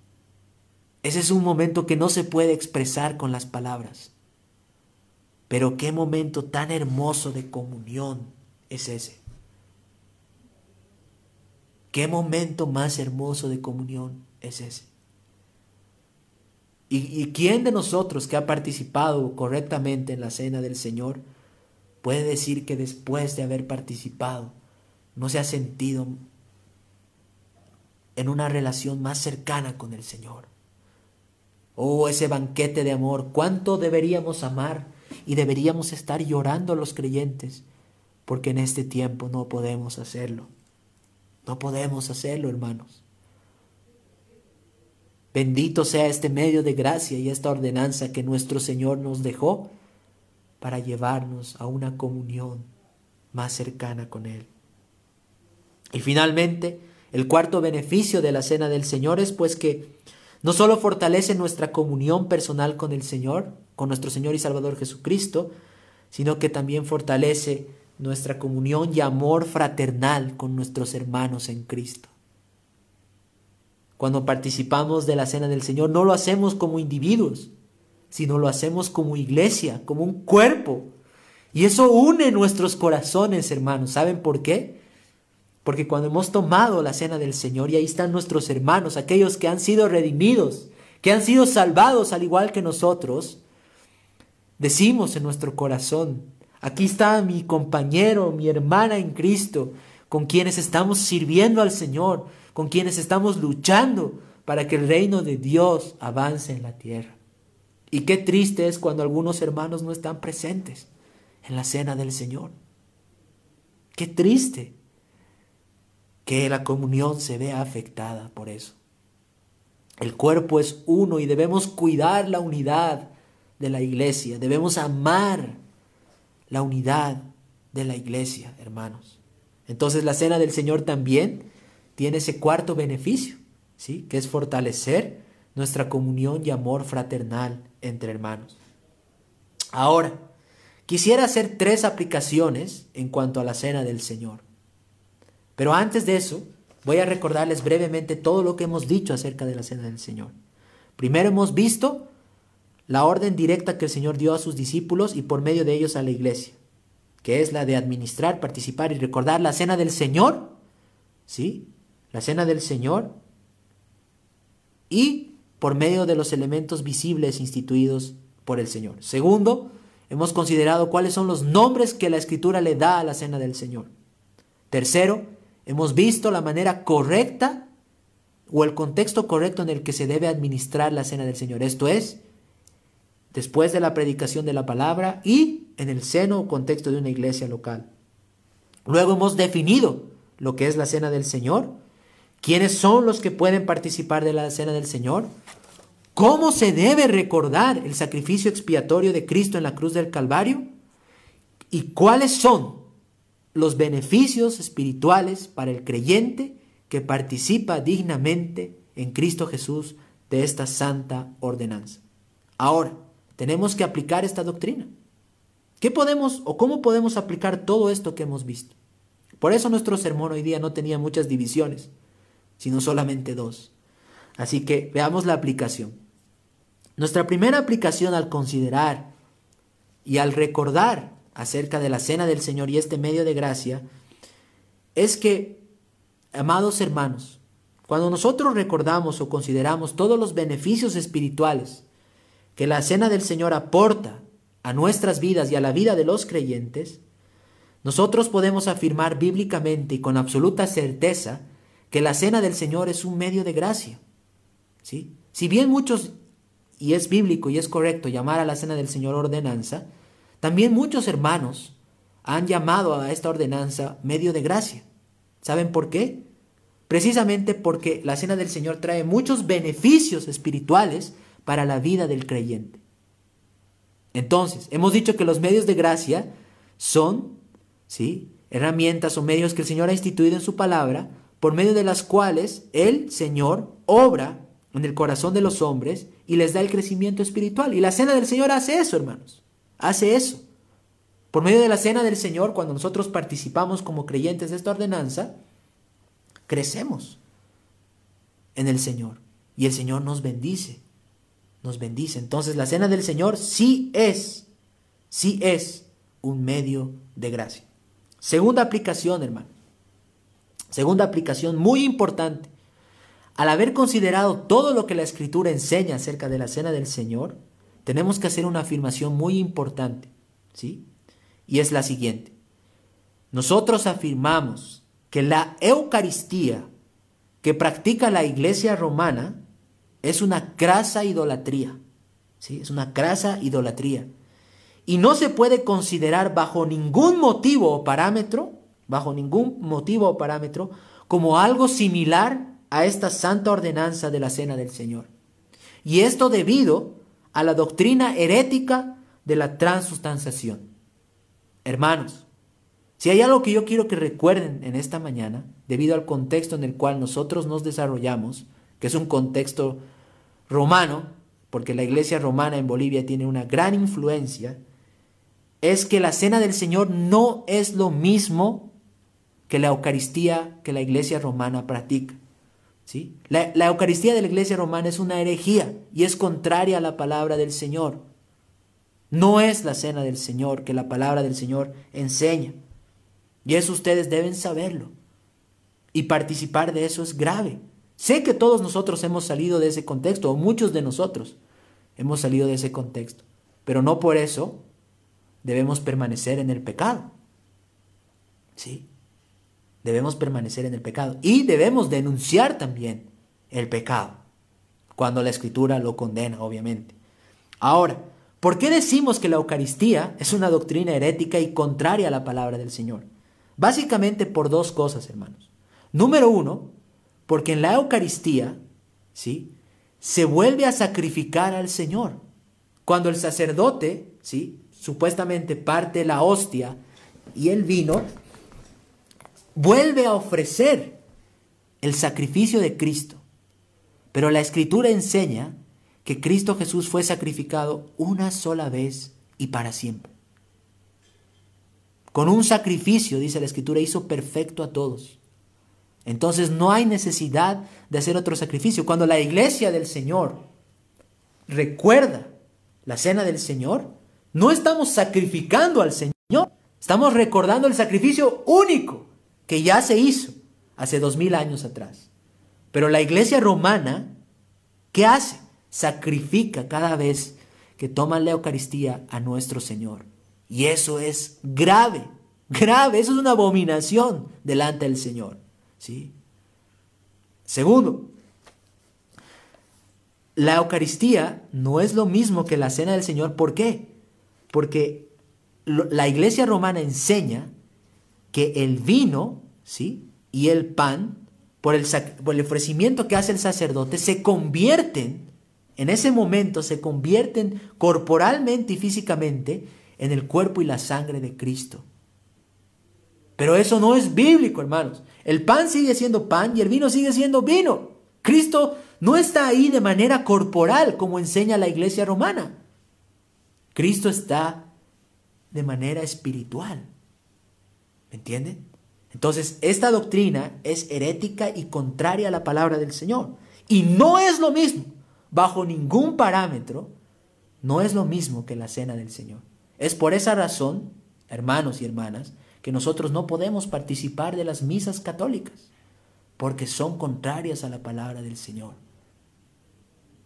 Ese es un momento que no se puede expresar con las palabras. Pero qué momento tan hermoso de comunión es ese. ¿Qué momento más hermoso de comunión es ese? ¿Y, quién de nosotros que ha participado correctamente en la cena del Señor puede decir que después de haber participado no se ha sentido en una relación más cercana con el Señor? Oh, ese banquete de amor, cuánto deberíamos amar y deberíamos estar llorando los creyentes, porque en este tiempo no podemos hacerlo. No podemos hacerlo, hermanos. Bendito sea este medio de gracia y esta ordenanza que nuestro Señor nos dejó para llevarnos a una comunión más cercana con Él. Y finalmente, el cuarto beneficio de la cena del Señor es pues que no solo fortalece nuestra comunión personal con el Señor, con nuestro Señor y Salvador Jesucristo, sino que también fortalece nuestra comunión y amor fraternal con nuestros hermanos en Cristo. Cuando participamos de la cena del Señor, no lo hacemos como individuos, sino lo hacemos como iglesia, como un cuerpo. Y eso une nuestros corazones, hermanos. ¿Saben por qué? Porque cuando hemos tomado la cena del Señor y ahí están nuestros hermanos, aquellos que han sido redimidos, que han sido salvados al igual que nosotros, decimos en nuestro corazón, aquí está mi compañero, mi hermana en Cristo, con quienes estamos sirviendo al Señor, con quienes estamos luchando para que el reino de Dios avance en la tierra. Y qué triste es cuando algunos hermanos no están presentes en la cena del Señor. Qué triste que la comunión se vea afectada por eso. El cuerpo es uno y debemos cuidar la unidad de la iglesia, debemos amar la unidad de la iglesia, hermanos. Entonces la cena del Señor también tiene ese cuarto beneficio, ¿sí? que es fortalecer nuestra comunión y amor fraternal entre hermanos. Ahora, quisiera hacer tres aplicaciones en cuanto a la cena del Señor. Pero antes de eso, voy a recordarles brevemente todo lo que hemos dicho acerca de la cena del Señor. Primero hemos visto la orden directa que el Señor dio a sus discípulos y por medio de ellos a la iglesia, que es la de administrar, participar y recordar la cena del Señor, ¿sí? la cena del Señor y por medio de los elementos visibles instituidos por el Señor. Segundo, hemos considerado cuáles son los nombres que la Escritura le da a la cena del Señor. Tercero, hemos visto la manera correcta o el contexto correcto en el que se debe administrar la cena del Señor. Esto es, después de la predicación de la palabra y en el seno o contexto de una iglesia local. Luego hemos definido lo que es la cena del Señor ¿Quiénes son los que pueden participar de la cena del Señor? ¿Cómo se debe recordar el sacrificio expiatorio de Cristo en la cruz del Calvario? ¿Y cuáles son los beneficios espirituales para el creyente que participa dignamente en Cristo Jesús de esta santa ordenanza? Ahora, tenemos que aplicar esta doctrina. ¿Qué podemos o cómo podemos aplicar todo esto que hemos visto? Por eso nuestro sermón hoy día no tenía muchas divisiones sino solamente dos. Así que veamos la aplicación. Nuestra primera aplicación al considerar y al recordar acerca de la cena del Señor y este medio de gracia es que, amados hermanos, cuando nosotros recordamos o consideramos todos los beneficios espirituales que la cena del Señor aporta a nuestras vidas y a la vida de los creyentes, nosotros podemos afirmar bíblicamente y con absoluta certeza que la cena del Señor es un medio de gracia. ¿sí? Si bien muchos, y es bíblico y es correcto llamar a la cena del Señor ordenanza, también muchos hermanos han llamado a esta ordenanza medio de gracia. ¿Saben por qué? Precisamente porque la cena del Señor trae muchos beneficios espirituales para la vida del creyente. Entonces, hemos dicho que los medios de gracia son, ¿sí? herramientas o medios que el Señor ha instituido en su palabra por medio de las cuales el Señor obra en el corazón de los hombres y les da el crecimiento espiritual. Y la cena del Señor hace eso, hermanos. Hace eso. Por medio de la cena del Señor, cuando nosotros participamos como creyentes de esta ordenanza, crecemos en el Señor. Y el Señor nos bendice. Nos bendice. Entonces la cena del Señor sí es, sí es un medio de gracia. Segunda aplicación, hermano. Segunda aplicación muy importante. Al haber considerado todo lo que la Escritura enseña acerca de la cena del Señor, tenemos que hacer una afirmación muy importante, ¿sí? Y es la siguiente. Nosotros afirmamos que la Eucaristía que practica la Iglesia romana es una grasa idolatría, ¿sí? Es una grasa idolatría. Y no se puede considerar bajo ningún motivo o parámetro, bajo ningún motivo o parámetro, como algo similar a esta santa ordenanza de la cena del Señor. Y esto debido a la doctrina herética de la transustanciación. Hermanos, si hay algo que yo quiero que recuerden en esta mañana, debido al contexto en el cual nosotros nos desarrollamos, que es un contexto romano, porque la iglesia romana en Bolivia tiene una gran influencia, es que la cena del Señor no es lo mismo que la Eucaristía que la iglesia romana practica. La, Eucaristía de la Iglesia Romana es una herejía y es contraria a la palabra del Señor. No es la cena del Señor que la palabra del Señor enseña. Y eso ustedes deben saberlo. Y participar de eso es grave. Sé que todos nosotros hemos salido de ese contexto, o muchos de nosotros hemos salido de ese contexto. Pero no por eso debemos permanecer en el pecado. ¿Sí? debemos permanecer en el pecado y debemos denunciar también el pecado cuando la escritura lo condena, obviamente. Ahora, ¿por qué decimos que la Eucaristía es una doctrina herética y contraria a la palabra del Señor? Básicamente por dos cosas, hermanos. Número uno, porque en la Eucaristía, ¿sí? Se vuelve a sacrificar al Señor. Cuando el sacerdote, ¿sí? Supuestamente parte la hostia y el vino, vuelve a ofrecer el sacrificio de Cristo. Pero la escritura enseña que Cristo Jesús fue sacrificado una sola vez y para siempre. Con un sacrificio, dice la escritura, hizo perfecto a todos. Entonces no hay necesidad de hacer otro sacrificio. Cuando la iglesia del Señor recuerda la cena del Señor, no estamos sacrificando al Señor, estamos recordando el sacrificio único que ya se hizo hace dos mil años atrás. Pero la iglesia romana, ¿qué hace? Sacrifica cada vez que toman la Eucaristía a nuestro Señor. Y eso es grave, grave, eso es una abominación delante del Señor. ¿Sí? Segundo, la Eucaristía no es lo mismo que la cena del Señor. ¿Por qué? Porque la iglesia romana enseña que el vino, ¿sí? Y el pan, por el, por el ofrecimiento que hace el sacerdote, se convierten, en ese momento se convierten corporalmente y físicamente en el cuerpo y la sangre de Cristo. Pero eso no es bíblico, hermanos. El pan sigue siendo pan y el vino sigue siendo vino. Cristo no está ahí de manera corporal como enseña la iglesia romana. Cristo está de manera espiritual. ¿Me entienden? Entonces, esta doctrina es herética y contraria a la palabra del Señor. Y no es lo mismo, bajo ningún parámetro, no es lo mismo que la cena del Señor. Es por esa razón, hermanos y hermanas, que nosotros no podemos participar de las misas católicas, porque son contrarias a la palabra del Señor.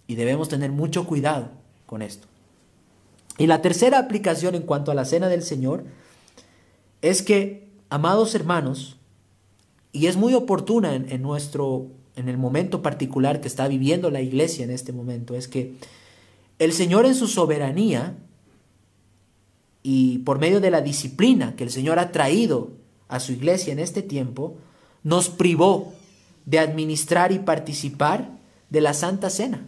Y debemos tener mucho cuidado con esto. Y la tercera aplicación en cuanto a la cena del Señor es que Amados hermanos, y es muy oportuna en, nuestro, en el momento particular que está viviendo la iglesia en este momento, es que el Señor en su soberanía y por medio de la disciplina que el Señor ha traído a su iglesia en este tiempo, nos privó de administrar y participar de la Santa Cena.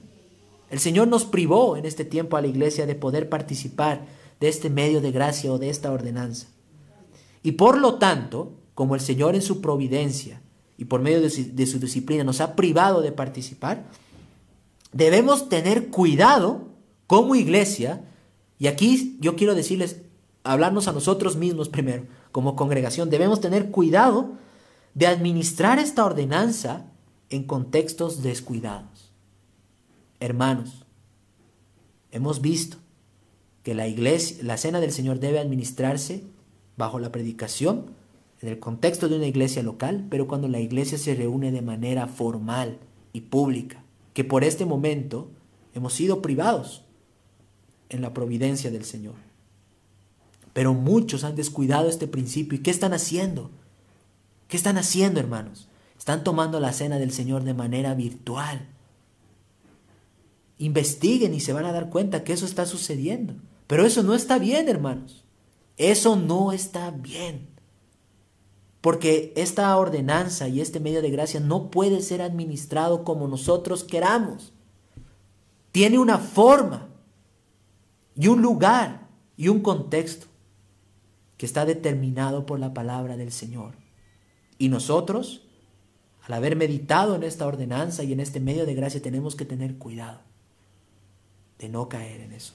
El Señor nos privó en este tiempo a la iglesia de poder participar de este medio de gracia o de esta ordenanza. Y por lo tanto, como el Señor en su providencia y por medio de su, disciplina nos ha privado de participar, debemos tener cuidado como iglesia, y aquí yo quiero decirles, hablarnos a nosotros mismos primero, como congregación, debemos tener cuidado de administrar esta ordenanza en contextos descuidados. Hermanos, hemos visto que la iglesia, la cena del Señor debe administrarse bajo la predicación en el contexto de una iglesia local, pero cuando la iglesia se reúne de manera formal y pública, que por este momento hemos sido privados en la providencia del Señor. Pero muchos han descuidado este principio. ¿Y qué están haciendo? ¿Qué están haciendo, hermanos? Están tomando la cena del Señor de manera virtual. Investiguen y se van a dar cuenta que eso está sucediendo. Pero eso no está bien, hermanos. Eso no está bien. Porque esta ordenanza y este medio de gracia no puede ser administrado como nosotros queramos. Tiene una forma y un lugar y un contexto que está determinado por la palabra del Señor. Y nosotros, al haber meditado en esta ordenanza y en este medio de gracia, tenemos que tener cuidado de no caer en eso.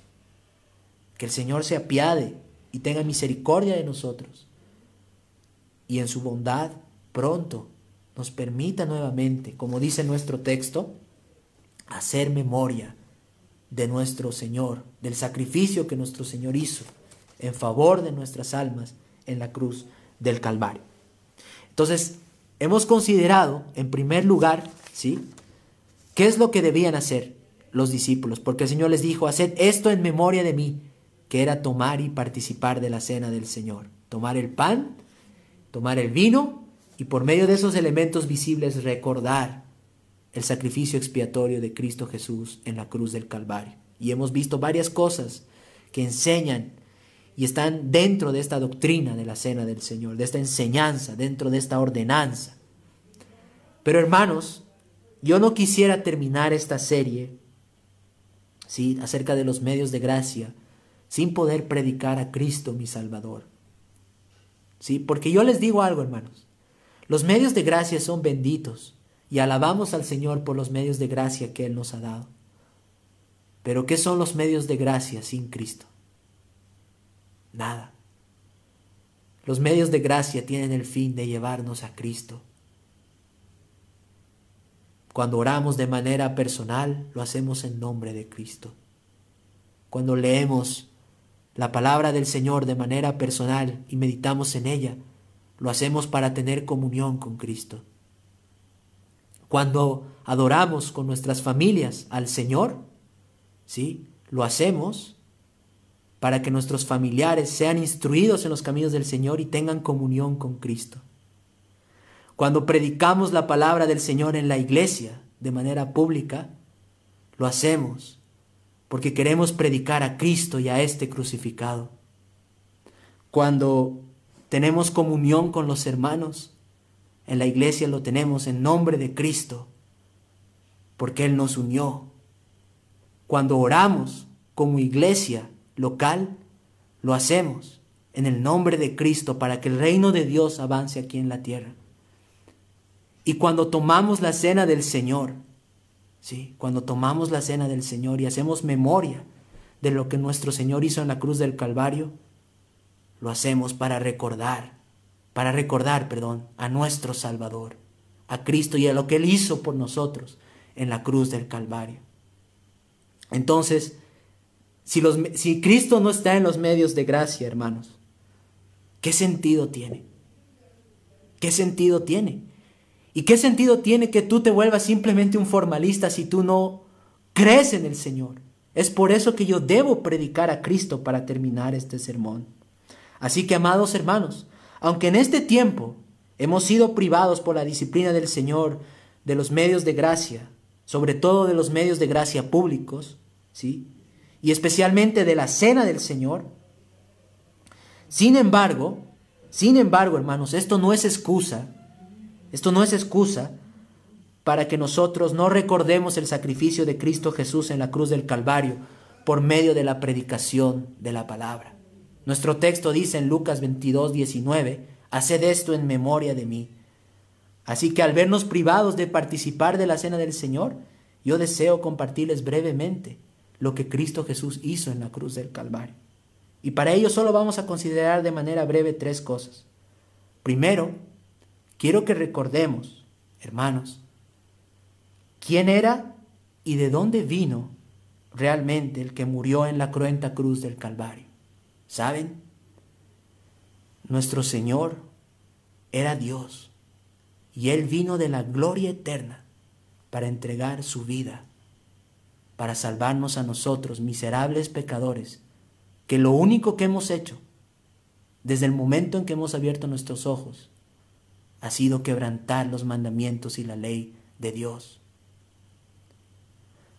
Que el Señor se apiade y tenga misericordia de nosotros. Y en su bondad pronto nos permita nuevamente, como dice nuestro texto, hacer memoria de nuestro Señor, del sacrificio que nuestro Señor hizo en favor de nuestras almas en la cruz del Calvario. Entonces, hemos considerado, en primer lugar, ¿sí? ¿Qué es lo que debían hacer los discípulos? Porque el Señor les dijo, haced esto en memoria de mí, que era tomar y participar de la cena del Señor. Tomar el pan, tomar el vino y por medio de esos elementos visibles recordar el sacrificio expiatorio de Cristo Jesús en la cruz del Calvario. Y hemos visto varias cosas que enseñan y están dentro de esta doctrina de la cena del Señor, de esta enseñanza, dentro de esta ordenanza. Pero hermanos, yo no quisiera terminar esta serie ¿sí? acerca de los medios de gracia sin poder predicar a Cristo mi Salvador. ¿Sí? Porque yo les digo algo, hermanos. Los medios de gracia son benditos y alabamos al Señor por los medios de gracia que Él nos ha dado. Pero ¿qué son los medios de gracia sin Cristo? Nada. Los medios de gracia tienen el fin de llevarnos a Cristo. Cuando oramos de manera personal, lo hacemos en nombre de Cristo. Cuando leemos la palabra del Señor de manera personal y meditamos en ella, lo hacemos para tener comunión con Cristo. Cuando adoramos con nuestras familias al Señor, ¿sí? Lo hacemos para que nuestros familiares sean instruidos en los caminos del Señor y tengan comunión con Cristo. Cuando predicamos la palabra del Señor en la iglesia de manera pública, lo hacemos porque queremos predicar a Cristo y a este crucificado. Cuando tenemos comunión con los hermanos, en la iglesia lo tenemos en nombre de Cristo, porque Él nos unió. Cuando oramos como iglesia local, lo hacemos en el nombre de Cristo para que el reino de Dios avance aquí en la tierra. Y cuando tomamos la cena del Señor, ¿sí? Cuando tomamos la cena del Señor y hacemos memoria de lo que nuestro Señor hizo en la cruz del Calvario, lo hacemos para recordar para recordar, perdón, a nuestro Salvador, a Cristo y a lo que Él hizo por nosotros en la cruz del Calvario. Entonces, si, Cristo no está en los medios de gracia, hermanos, ¿qué sentido tiene? ¿Qué sentido tiene? ¿Y qué sentido tiene que tú te vuelvas simplemente un formalista si tú no crees en el Señor? Es por eso que yo debo predicar a Cristo para terminar este sermón. Así que, amados hermanos, aunque en este tiempo hemos sido privados por la disciplina del Señor de los medios de gracia, sobre todo de los medios de gracia públicos, ¿sí? Y especialmente de la cena del Señor. Sin embargo, sin embargo, hermanos, esto no es excusa, esto no es excusa para que nosotros no recordemos el sacrificio de Cristo Jesús en la cruz del Calvario por medio de la predicación de la palabra. Nuestro texto dice en Lucas 22, 19, haced esto en memoria de mí. Así que al vernos privados de participar de la cena del Señor, yo deseo compartirles brevemente lo que Cristo Jesús hizo en la cruz del Calvario. Y para ello solo vamos a considerar de manera breve tres cosas. Primero, quiero que recordemos, hermanos, quién era y de dónde vino realmente el que murió en la cruenta cruz del Calvario. ¿Saben? Nuestro Señor era Dios y Él vino de la gloria eterna para entregar su vida, para salvarnos a nosotros, miserables pecadores, que lo único que hemos hecho desde el momento en que hemos abierto nuestros ojos ha sido quebrantar los mandamientos y la ley de Dios.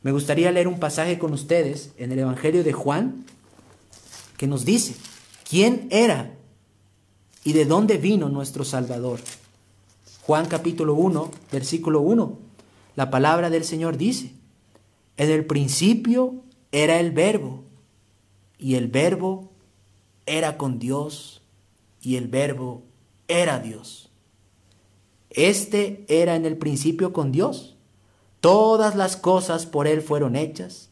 Me gustaría leer un pasaje con ustedes en el Evangelio de Juan que nos dice quién era y de dónde vino nuestro Salvador. Juan capítulo 1, versículo 1. La palabra del Señor dice, en el principio era el verbo, y el verbo era con Dios, y el verbo era Dios. Este era en el principio con Dios. Todas las cosas por Él fueron hechas,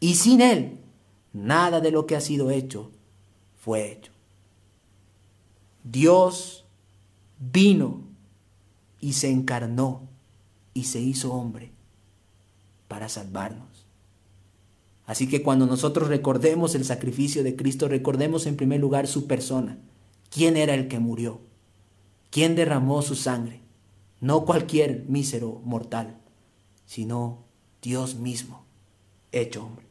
y sin Él nada de lo que ha sido hecho fue hecho. Dios vino y se encarnó y se hizo hombre para salvarnos. Así que cuando nosotros recordemos el sacrificio de Cristo, recordemos en primer lugar su persona. ¿Quién era el que murió? ¿Quién derramó su sangre? No cualquier mísero mortal, sino Dios mismo, hecho hombre.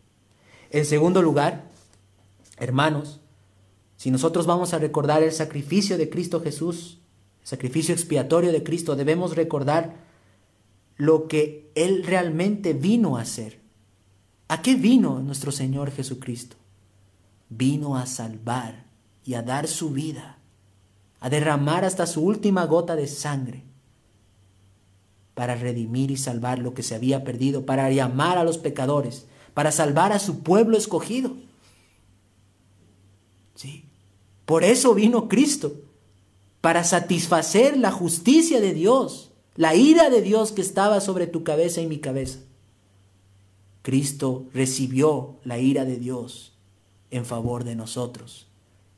En segundo lugar, hermanos, si nosotros vamos a recordar el sacrificio de Cristo Jesús, el sacrificio expiatorio de Cristo, debemos recordar lo que Él realmente vino a hacer. ¿A qué vino nuestro Señor Jesucristo? Vino a salvar y a dar su vida, a derramar hasta su última gota de sangre para redimir y salvar lo que se había perdido, para llamar a los pecadores, para salvar a su pueblo escogido. Sí. Por eso vino Cristo, para satisfacer la justicia de Dios, la ira de Dios que estaba sobre tu cabeza y mi cabeza. Cristo recibió la ira de Dios en favor de nosotros,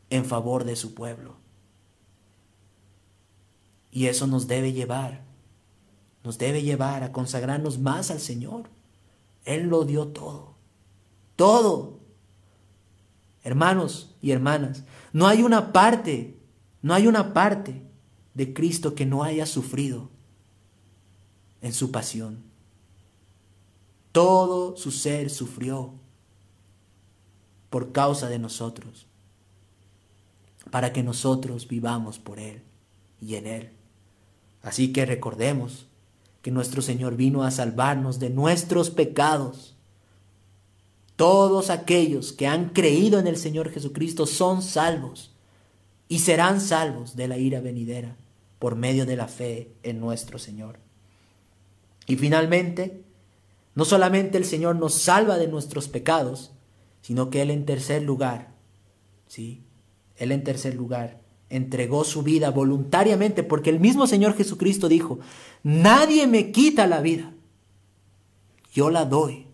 en favor de su pueblo. Y eso nos debe llevar, nos debe llevar a consagrarnos más al Señor. Él lo dio todo, todo. Hermanos y hermanas, no hay una parte, no hay una parte de Cristo que no haya sufrido en su pasión. Todo su ser sufrió por causa de nosotros, para que nosotros vivamos por Él y en Él. Así que recordemos que nuestro Señor vino a salvarnos de nuestros pecados todos aquellos que han creído en el Señor Jesucristo son salvos y serán salvos de la ira venidera por medio de la fe en nuestro Señor. Y finalmente, no solamente el Señor nos salva de nuestros pecados, sino que Él en tercer lugar, ¿sí? Él en tercer lugar entregó su vida voluntariamente porque el mismo Señor Jesucristo dijo, nadie me quita la vida, yo la doy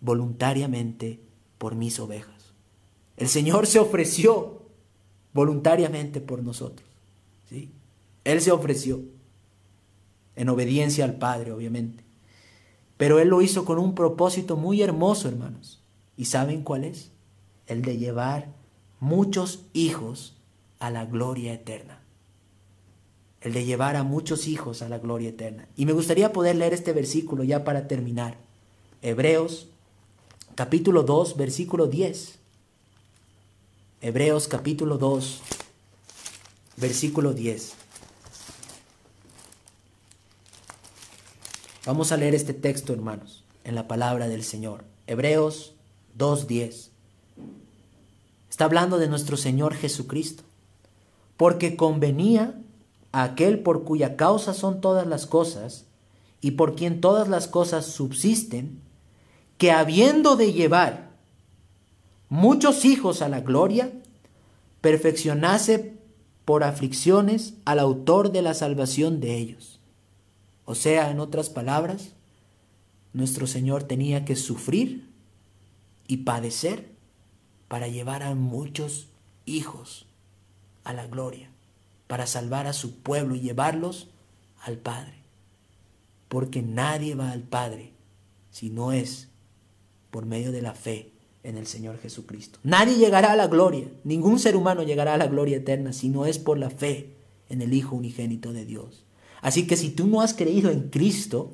voluntariamente por mis ovejas. El Señor se ofreció voluntariamente por nosotros. ¿sí? Él se ofreció en obediencia al Padre, obviamente. Pero Él lo hizo con un propósito muy hermoso, hermanos. ¿Y saben cuál es? El de llevar muchos hijos a la gloria eterna. El de llevar a muchos hijos a la gloria eterna. Y me gustaría poder leer este versículo ya para terminar. Hebreos capítulo 2, versículo 10. Hebreos capítulo 2, versículo 10. Vamos a leer este texto, hermanos, en la palabra del Señor. Hebreos 2.10. Está hablando de nuestro Señor Jesucristo. Porque convenía a aquel por cuya causa son todas las cosas, y por quien todas las cosas subsisten, que habiendo de llevar muchos hijos a la gloria, perfeccionase por aflicciones al autor de la salvación de ellos. O sea, en otras palabras, nuestro Señor tenía que sufrir y padecer para llevar a muchos hijos a la gloria, para salvar a su pueblo y llevarlos al Padre. Porque nadie va al Padre si no es por medio de la fe en el Señor Jesucristo. Nadie llegará a la gloria, ningún ser humano llegará a la gloria eterna si no es por la fe en el Hijo unigénito de Dios. Así que si tú no has creído en Cristo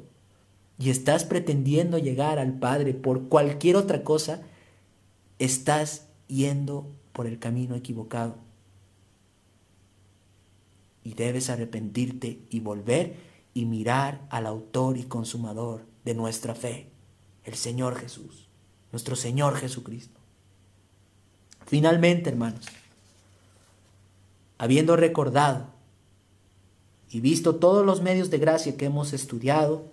y estás pretendiendo llegar al Padre por cualquier otra cosa, estás yendo por el camino equivocado. Y debes arrepentirte y volver y mirar al autor y consumador de nuestra fe, el Señor Jesús, nuestro Señor Jesucristo. Finalmente, hermanos, habiendo recordado y visto todos los medios de gracia que hemos estudiado,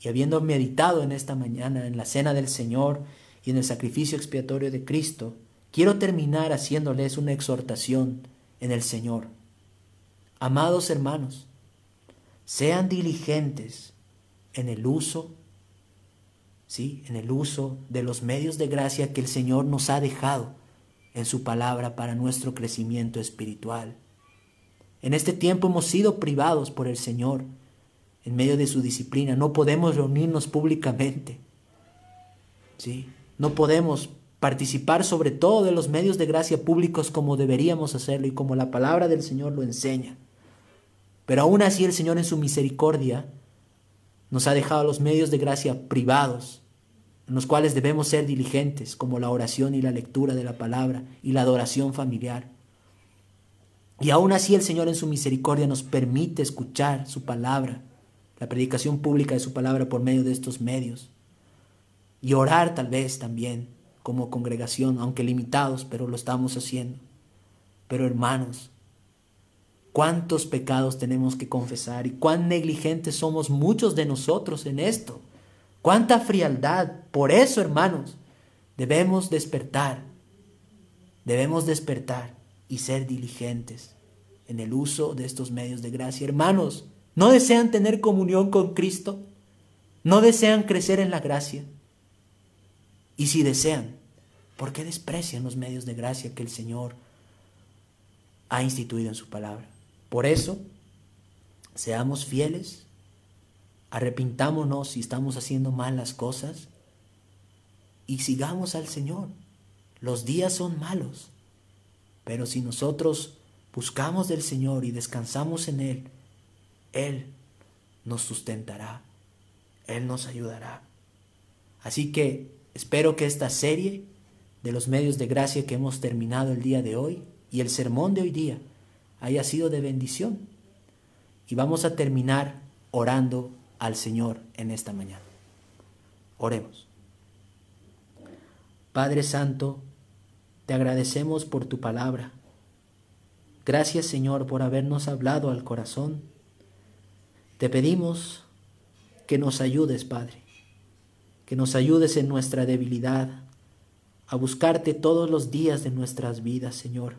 y habiendo meditado en esta mañana en la cena del Señor y en el sacrificio expiatorio de Cristo, quiero terminar haciéndoles una exhortación en el Señor. Amados hermanos, sean diligentes en el uso, sí, en el uso de los medios de gracia que el Señor nos ha dejado en su palabra para nuestro crecimiento espiritual. En este tiempo hemos sido privados por el Señor en medio de su disciplina. No podemos reunirnos públicamente. ¿sí? No podemos participar sobre todo de los medios de gracia públicos como deberíamos hacerlo y como la palabra del Señor lo enseña. Pero aún así el Señor en su misericordia nos ha dejado los medios de gracia privados, en los cuales debemos ser diligentes, como la oración y la lectura de la palabra y la adoración familiar. Y aún así el Señor en su misericordia nos permite escuchar su palabra, la predicación pública de su palabra por medio de estos medios. Y orar tal vez también como congregación, aunque limitados, pero lo estamos haciendo. Pero hermanos, cuántos pecados tenemos que confesar y cuán negligentes somos muchos de nosotros en esto. Cuánta frialdad. Por eso, hermanos, debemos despertar. Debemos despertar y ser diligentes en el uso de estos medios de gracia. Hermanos, ¿no desean tener comunión con Cristo? ¿No desean crecer en la gracia? Y si desean, ¿por qué desprecian los medios de gracia que el Señor ha instituido en su palabra? Por eso, seamos fieles, arrepintámonos si estamos haciendo mal las cosas y sigamos al Señor. Los días son malos, pero si nosotros buscamos del Señor y descansamos en Él, Él nos sustentará, Él nos ayudará. Así que espero que esta serie de los medios de gracia que hemos terminado el día de hoy y el sermón de hoy día haya sido de bendición. Y vamos a terminar orando al Señor en esta mañana. Oremos. Padre Santo, te agradecemos por tu palabra. Gracias Señor por habernos hablado al corazón. Te pedimos que nos ayudes, Padre, que nos ayudes en nuestra debilidad, a buscarte todos los días de nuestras vidas, Señor.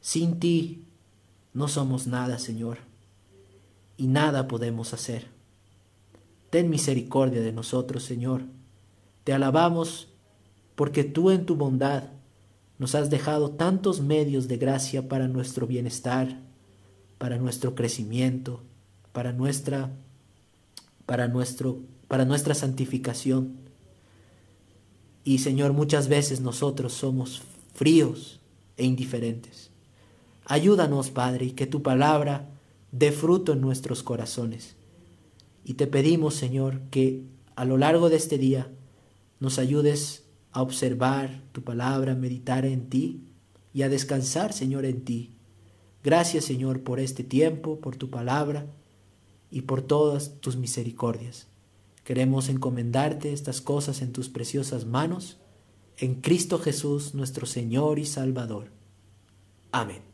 Sin ti no somos nada, Señor, y nada podemos hacer. Ten misericordia de nosotros, Señor. Te alabamos porque tú en tu bondad nos has dejado tantos medios de gracia para nuestro bienestar, para nuestro crecimiento, para nuestra para nuestro para nuestra santificación. Y Señor, muchas veces nosotros somos fríos e indiferentes. Ayúdanos, Padre, y que tu palabra dé fruto en nuestros corazones. Y te pedimos, Señor, que a lo largo de este día nos ayudes a observar tu palabra, a meditar en ti y a descansar, Señor, en ti. Gracias, Señor, por este tiempo, por tu palabra y por todas tus misericordias. Queremos encomendarte estas cosas en tus preciosas manos, en Cristo Jesús, nuestro Señor y Salvador. Amén.